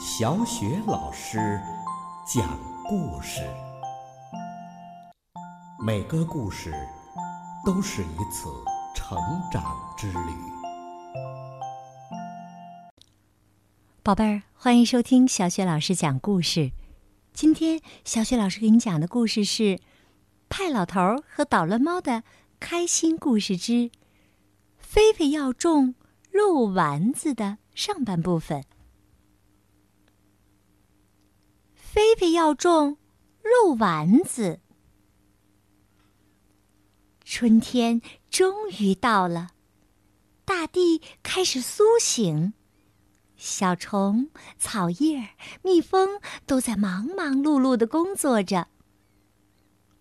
小雪老师讲故事，每个故事都是一次成长之旅。宝贝儿，欢迎收听小雪老师讲故事。今天小雪老师给你讲的故事是《派老头和捣乱猫的开心故事之菲菲要种肉丸子》的上半部分。菲菲要种肉丸子。春天终于到了，大地开始苏醒，小虫、草叶、蜜蜂都在忙忙碌碌的工作着。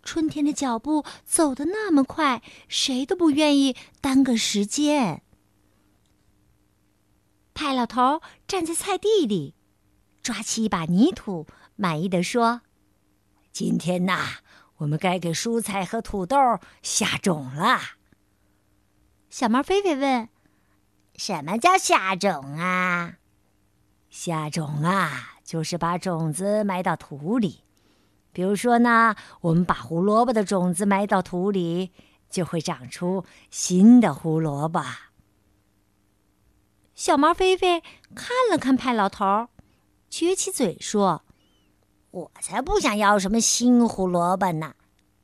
春天的脚步走得那么快，谁都不愿意耽搁时间。派老头站在菜地里，抓起一把泥土。满意的说：“今天呐，我们该给蔬菜和土豆下种了。”小猫菲菲问：“什么叫下种啊？”“下种啊，就是把种子埋到土里。比如说呢，我们把胡萝卜的种子埋到土里，就会长出新的胡萝卜。”小猫菲菲看了看派老头，撅起嘴说。我才不想要什么新胡萝卜呢！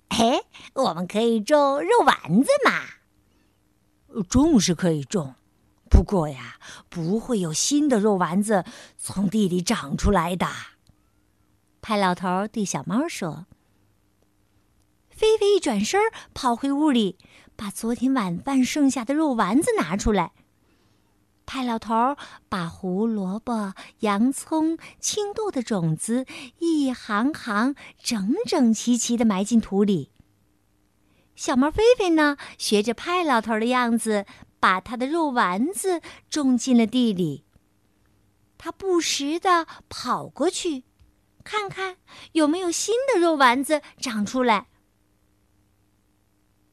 哎，我们可以种肉丸子嘛。种是可以种，不过呀，不会有新的肉丸子从地里长出来的。派老头对小猫说：“菲菲一转身跑回屋里，把昨天晚饭剩下的肉丸子拿出来。”派老头把胡萝卜、洋葱、青豆的种子一行行整整齐齐的埋进土里。小猫菲菲呢，学着派老头的样子，把他的肉丸子种进了地里。他不时的跑过去，看看有没有新的肉丸子长出来。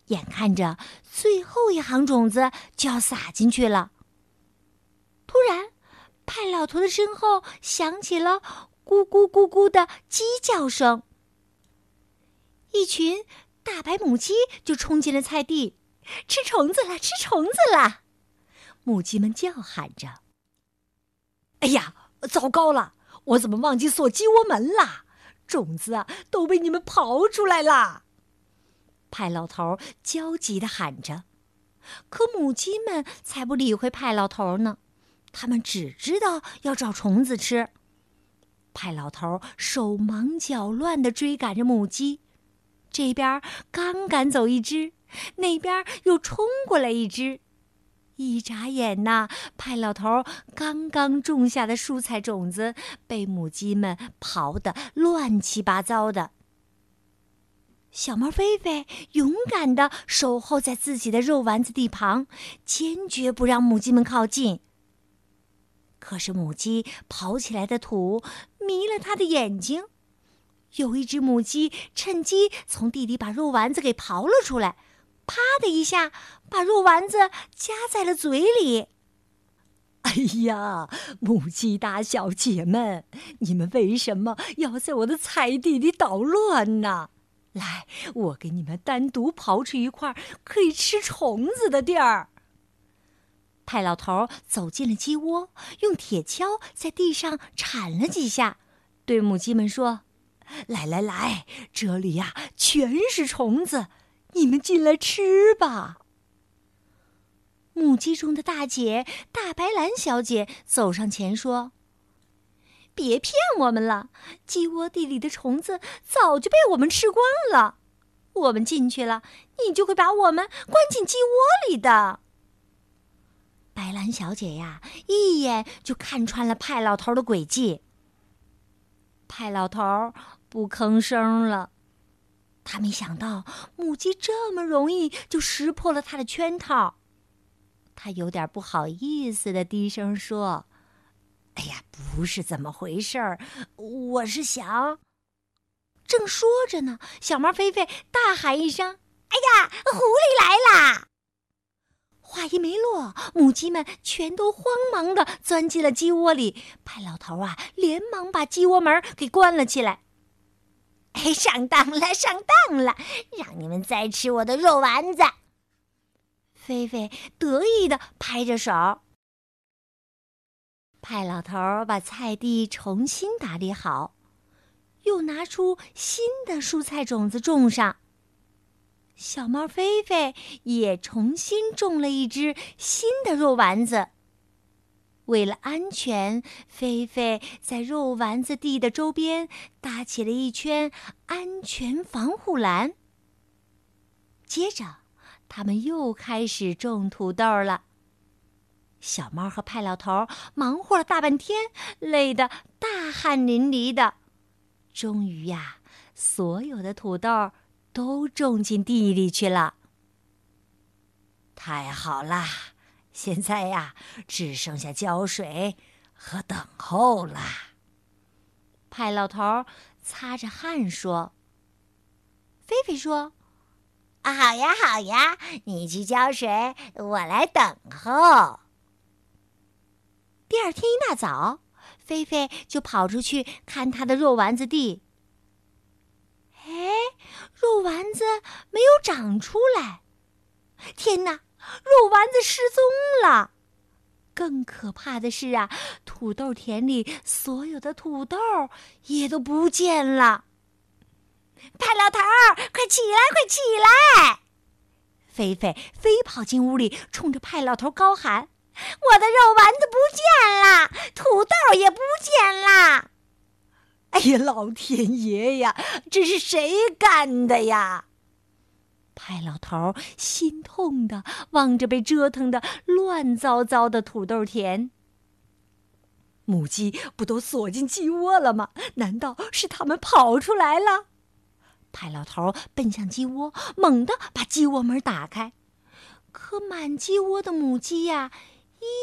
眼看着最后一行种子就要撒进去了。突然，派老头的身后响起了“咕咕咕咕”的鸡叫声。一群大白母鸡就冲进了菜地，吃虫子了，吃虫子了！母鸡们叫喊着：“哎呀，糟糕了！我怎么忘记锁鸡窝门了？种子啊，都被你们刨出来了！”派老头焦急的喊着，可母鸡们才不理会派老头呢。他们只知道要找虫子吃。派老头手忙脚乱地追赶着母鸡，这边刚赶走一只，那边又冲过来一只。一眨眼呐，派老头刚刚种下的蔬菜种子被母鸡们刨得乱七八糟的。小猫菲菲勇敢地守候在自己的肉丸子地旁，坚决不让母鸡们靠近。可是母鸡刨起来的土迷了它的眼睛，有一只母鸡趁机从地里把肉丸子给刨了出来，啪的一下把肉丸子夹在了嘴里。哎呀，母鸡大小姐们，你们为什么要在我的菜地里捣乱呢？来，我给你们单独刨出一块可以吃虫子的地儿。派老头走进了鸡窝，用铁锹在地上铲了几下，对母鸡们说：“来来来，这里呀全是虫子，你们进来吃吧。”母鸡中的大姐大白兰小姐走上前说：“别骗我们了，鸡窝地里的虫子早就被我们吃光了。我们进去了，你就会把我们关进鸡窝里的。”白兰小姐呀，一眼就看穿了派老头的诡计。派老头不吭声了，他没想到母鸡这么容易就识破了他的圈套。他有点不好意思的低声说：“哎呀，不是怎么回事儿，我是想……”正说着呢，小猫菲菲大喊一声：“哎呀，狐狸来啦！”话音没落，母鸡们全都慌忙的钻进了鸡窝里。派老头啊，连忙把鸡窝门给关了起来。哎，上当了，上当了！让你们再吃我的肉丸子。菲菲得意的拍着手。派老头把菜地重新打理好，又拿出新的蔬菜种子种上。小猫菲菲也重新种了一只新的肉丸子。为了安全，菲菲在肉丸子地的周边搭起了一圈安全防护栏。接着，他们又开始种土豆了。小猫和派老头忙活了大半天，累得大汗淋漓的。终于呀，所有的土豆。都种进地里去了。太好啦！现在呀，只剩下浇水和等候了。派老头擦着汗说：“菲菲说，好呀，好呀，你去浇水，我来等候。”第二天一大早，菲菲就跑出去看他的肉丸子地。肉丸子没有长出来！天哪，肉丸子失踪了！更可怕的是啊，土豆田里所有的土豆也都不见了！派老头，快起来，快起来！菲菲飞跑进屋里，冲着派老头高喊：“我的肉丸子不见了，土豆也不见了！” 哎呀，老天爷呀！这是谁干的呀？派老头心痛的望着被折腾的乱糟糟的土豆田。母鸡不都锁进鸡窝了吗？难道是它们跑出来了？派老头奔向鸡窝，猛地把鸡窝门打开，可满鸡窝的母鸡呀，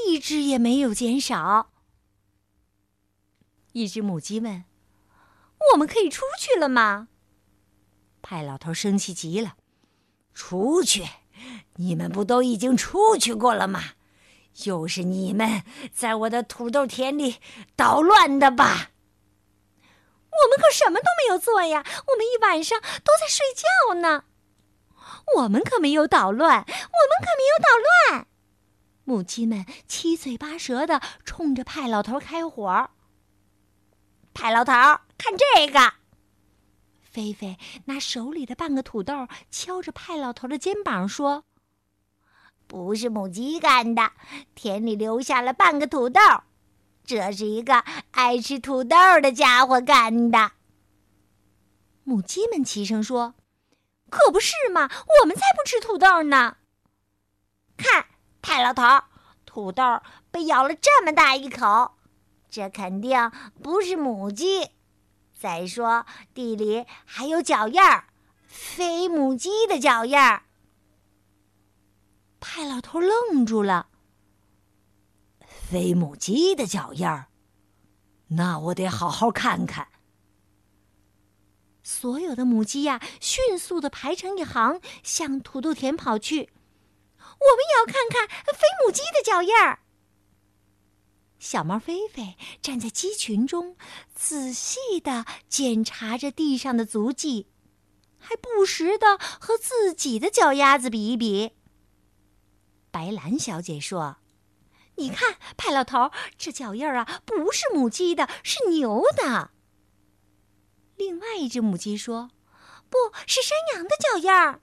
一只也没有减少。一只母鸡问。我们可以出去了吗？派老头生气极了。出去？你们不都已经出去过了吗？又是你们在我的土豆田里捣乱的吧？我们可什么都没有做呀！我们一晚上都在睡觉呢。我们可没有捣乱，我们可没有捣乱。母鸡们七嘴八舌的冲着派老头开火。派老头。看这个，菲菲拿手里的半个土豆敲着派老头的肩膀说：“不是母鸡干的，田里留下了半个土豆，这是一个爱吃土豆的家伙干的。”母鸡们齐声说：“可不是嘛，我们才不吃土豆呢！看，派老头，土豆被咬了这么大一口，这肯定不是母鸡。”再说，地里还有脚印儿，飞母鸡的脚印儿。派老头愣住了。飞母鸡的脚印儿，那我得好好看看。所有的母鸡呀，迅速的排成一行，向土豆田跑去。我们也要看看飞母鸡的脚印儿。小猫菲菲站在鸡群中，仔细的检查着地上的足迹，还不时的和自己的脚丫子比一比。白兰小姐说：“你看，派老头，这脚印儿啊，不是母鸡的，是牛的。”另外一只母鸡说：“不是山羊的脚印儿，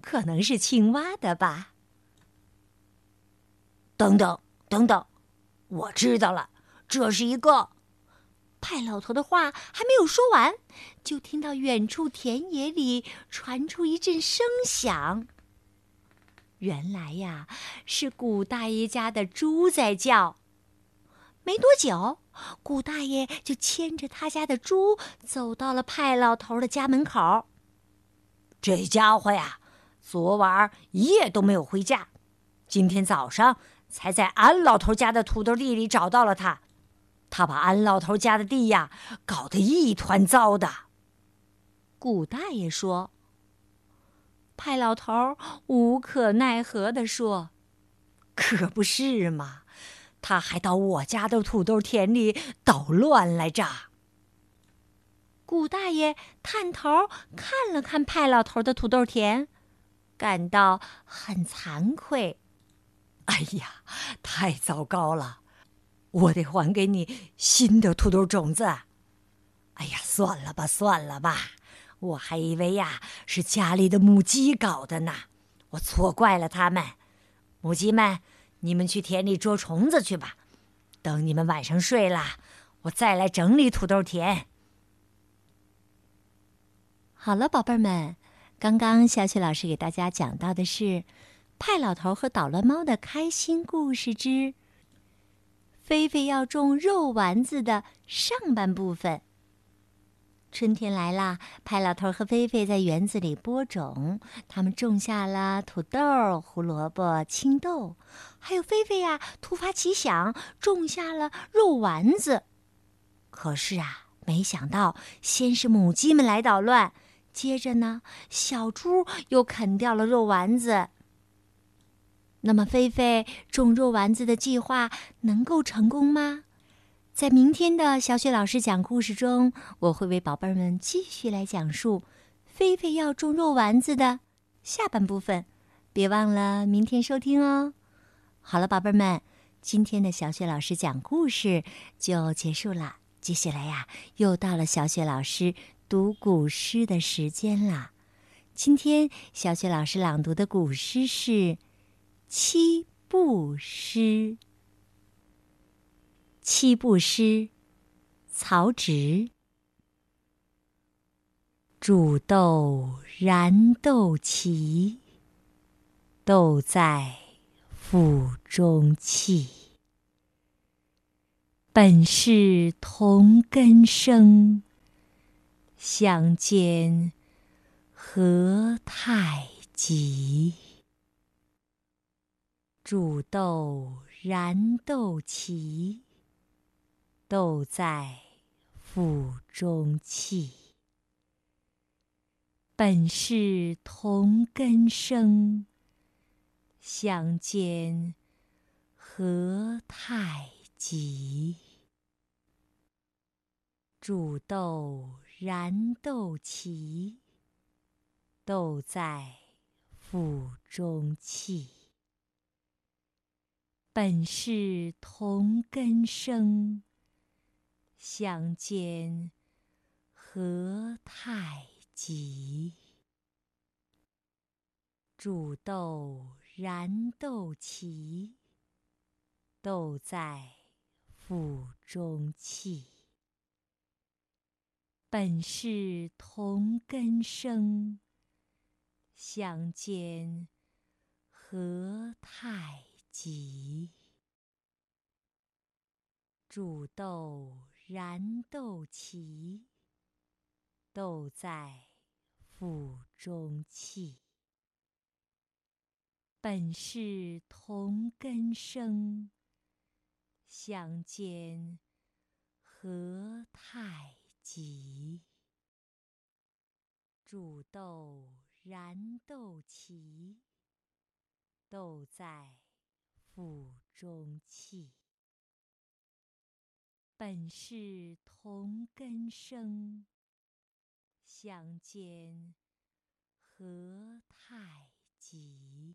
可能是青蛙的吧。”等等，等等。我知道了，这是一个。派老头的话还没有说完，就听到远处田野里传出一阵声响。原来呀，是古大爷家的猪在叫。没多久，古大爷就牵着他家的猪走到了派老头的家门口。这家伙呀，昨晚一夜都没有回家，今天早上。才在安老头家的土豆地里找到了他，他把安老头家的地呀搞得一团糟的。古大爷说：“派老头无可奈何地说，可不是嘛，他还到我家的土豆田里捣乱来着。古大爷探头看了看派老头的土豆田，感到很惭愧。哎呀，太糟糕了！我得还给你新的土豆种子。哎呀，算了吧，算了吧，我还以为呀是家里的母鸡搞的呢，我错怪了他们。母鸡们，你们去田里捉虫子去吧。等你们晚上睡了，我再来整理土豆田。好了，宝贝们，刚刚小雪老师给大家讲到的是派老头和捣乱猫的开心故事之菲菲要种肉丸子的上半部分。春天来啦，派老头和菲菲在园子里播种，他们种下了土豆、胡萝卜、青豆，还有菲菲呀，突发奇想，种下了肉丸子。可是啊，没想到先是母鸡们来捣乱，接着呢，小猪又啃掉了肉丸子。那么，菲菲种肉丸子的计划能够成功吗？在明天的小雪老师讲故事中，我会为宝贝儿们继续来讲述菲菲要种肉丸子的下半部分，别忘了明天收听哦。好了，宝贝儿们，今天的小雪老师讲故事就结束了。接下来呀，又到了小雪老师读古诗的时间了。今天小雪老师朗读的古诗是《七步诗》。七步诗，曹植。煮豆燃豆萁，豆在釜中泣。本是同根生，相煎何太急。煮豆燃豆萁。豆在釜中泣，本是同根生，相煎何太急。煮豆燃豆萁，豆在釜中泣。本是同根生。相煎何太急。煮豆燃豆萁，豆在釜中泣。本是同根生，相煎何太急。煮豆。燃豆萁，豆在釜中泣。本是同根生，相煎何太急。煮豆燃豆萁，豆在腹中泣。本是同根生，相煎何太急。